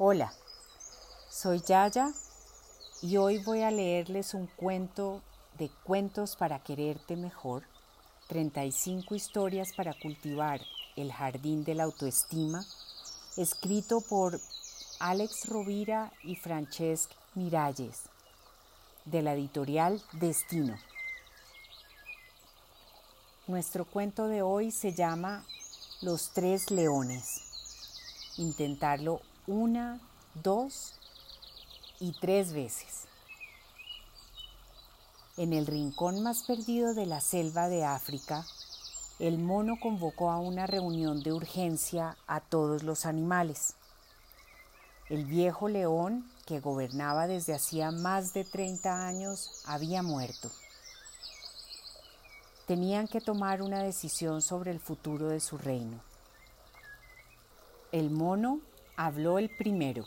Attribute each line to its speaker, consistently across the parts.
Speaker 1: Hola, soy Yaya y hoy voy a leerles un cuento de Cuentos para Quererte Mejor, 35 historias para cultivar el jardín de la autoestima, escrito por Alex Rovira y Francesc Miralles, de la editorial Destino. Nuestro cuento de hoy se llama Los tres leones. Intentarlo una, dos y tres veces. En el rincón más perdido de la selva de África, el mono convocó a una reunión de urgencia a todos los animales. El viejo león, que gobernaba desde hacía más de 30 años, había muerto. Tenían que tomar una decisión sobre el futuro de su reino. El mono habló el primero.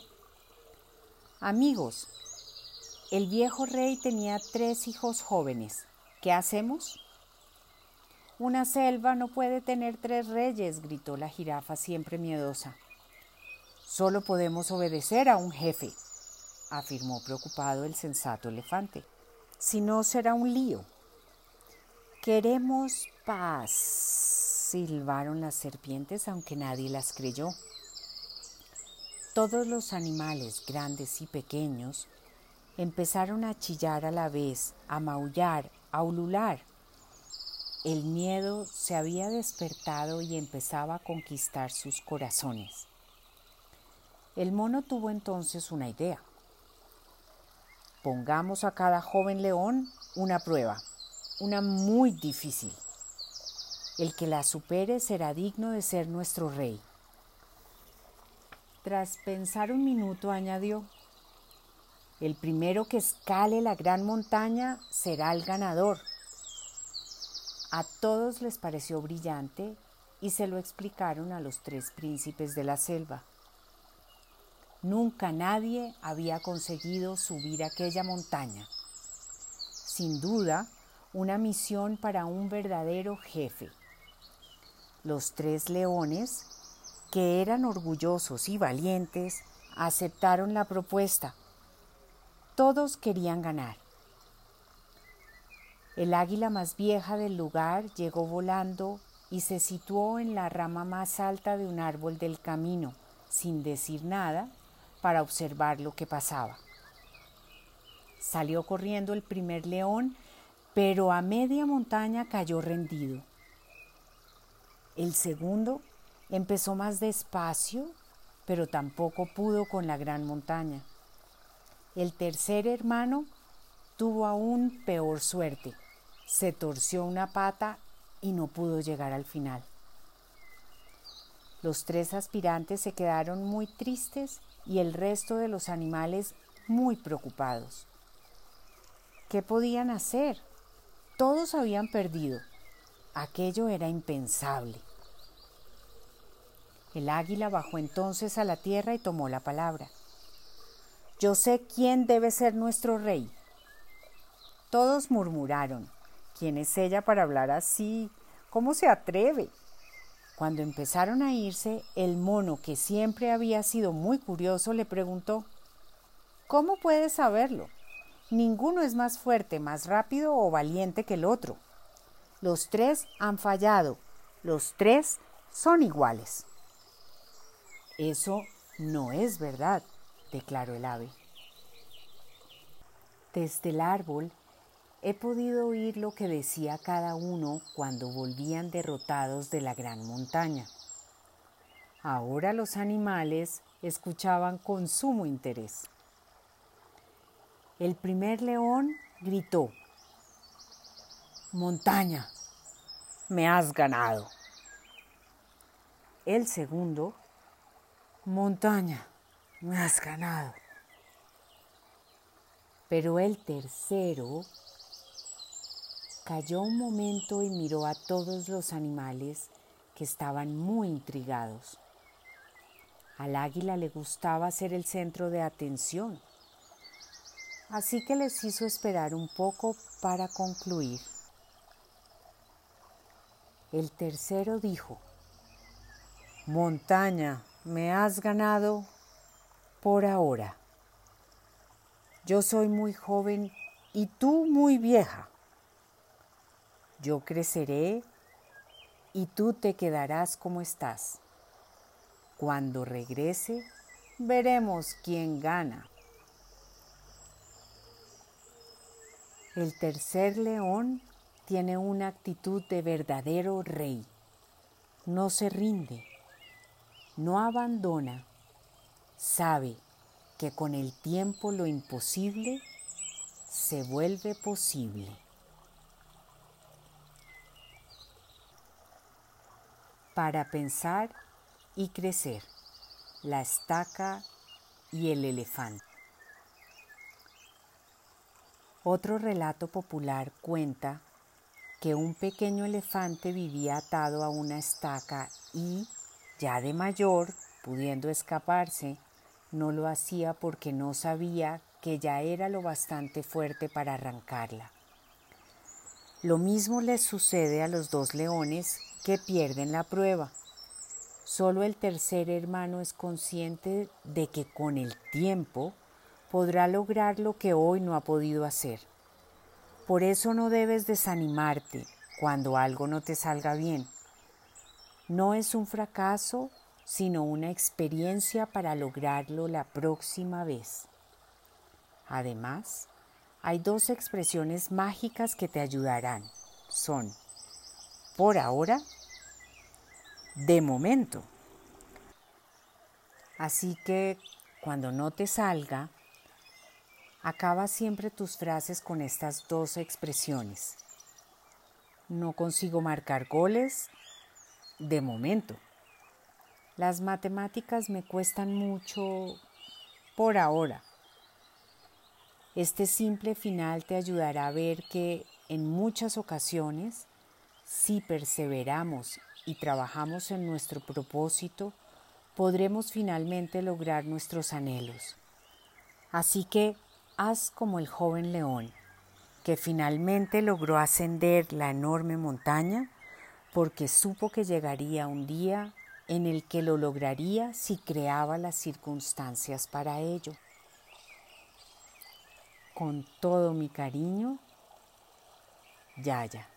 Speaker 1: Amigos, el viejo rey tenía tres hijos jóvenes. ¿Qué hacemos? Una selva no puede tener tres reyes, gritó la jirafa siempre miedosa. Solo podemos obedecer a un jefe, afirmó preocupado el sensato elefante. Si no, será un lío. Queremos paz, silbaron las serpientes, aunque nadie las creyó. Todos los animales, grandes y pequeños, empezaron a chillar a la vez, a maullar, a ulular. El miedo se había despertado y empezaba a conquistar sus corazones. El mono tuvo entonces una idea. Pongamos a cada joven león una prueba, una muy difícil. El que la supere será digno de ser nuestro rey. Tras pensar un minuto, añadió, el primero que escale la gran montaña será el ganador. A todos les pareció brillante y se lo explicaron a los tres príncipes de la selva. Nunca nadie había conseguido subir aquella montaña. Sin duda, una misión para un verdadero jefe. Los tres leones, que eran orgullosos y valientes, aceptaron la propuesta. Todos querían ganar. El águila más vieja del lugar llegó volando y se situó en la rama más alta de un árbol del camino, sin decir nada para observar lo que pasaba. Salió corriendo el primer león, pero a media montaña cayó rendido. El segundo empezó más despacio, pero tampoco pudo con la gran montaña. El tercer hermano tuvo aún peor suerte. Se torció una pata y no pudo llegar al final. Los tres aspirantes se quedaron muy tristes y el resto de los animales muy preocupados. ¿Qué podían hacer? Todos habían perdido. Aquello era impensable. El águila bajó entonces a la tierra y tomó la palabra. Yo sé quién debe ser nuestro rey. Todos murmuraron. ¿Quién es ella para hablar así? ¿Cómo se atreve? Cuando empezaron a irse, el mono, que siempre había sido muy curioso, le preguntó, ¿Cómo puedes saberlo? Ninguno es más fuerte, más rápido o valiente que el otro. Los tres han fallado, los tres son iguales. Eso no es verdad, declaró el ave. Desde el árbol he podido oír lo que decía cada uno cuando volvían derrotados de la gran montaña. Ahora los animales escuchaban con sumo interés. El primer león gritó, Montaña, me has ganado. El segundo, Montaña, me has ganado. Pero el tercero Cayó un momento y miró a todos los animales que estaban muy intrigados. Al águila le gustaba ser el centro de atención, así que les hizo esperar un poco para concluir. El tercero dijo, Montaña, me has ganado por ahora. Yo soy muy joven y tú muy vieja. Yo creceré y tú te quedarás como estás. Cuando regrese, veremos quién gana. El tercer león tiene una actitud de verdadero rey. No se rinde, no abandona, sabe que con el tiempo lo imposible se vuelve posible. Para pensar y crecer, la estaca y el elefante. Otro relato popular cuenta que un pequeño elefante vivía atado a una estaca y, ya de mayor, pudiendo escaparse, no lo hacía porque no sabía que ya era lo bastante fuerte para arrancarla. Lo mismo les sucede a los dos leones que pierden la prueba. Solo el tercer hermano es consciente de que con el tiempo podrá lograr lo que hoy no ha podido hacer. Por eso no debes desanimarte cuando algo no te salga bien. No es un fracaso, sino una experiencia para lograrlo la próxima vez. Además, hay dos expresiones mágicas que te ayudarán. Son, por ahora, de momento. Así que cuando no te salga, Acaba siempre tus frases con estas dos expresiones. No consigo marcar goles de momento. Las matemáticas me cuestan mucho por ahora. Este simple final te ayudará a ver que en muchas ocasiones, si perseveramos y trabajamos en nuestro propósito, podremos finalmente lograr nuestros anhelos. Así que haz como el joven león, que finalmente logró ascender la enorme montaña porque supo que llegaría un día en el que lo lograría si creaba las circunstancias para ello. Con todo mi cariño, Yaya.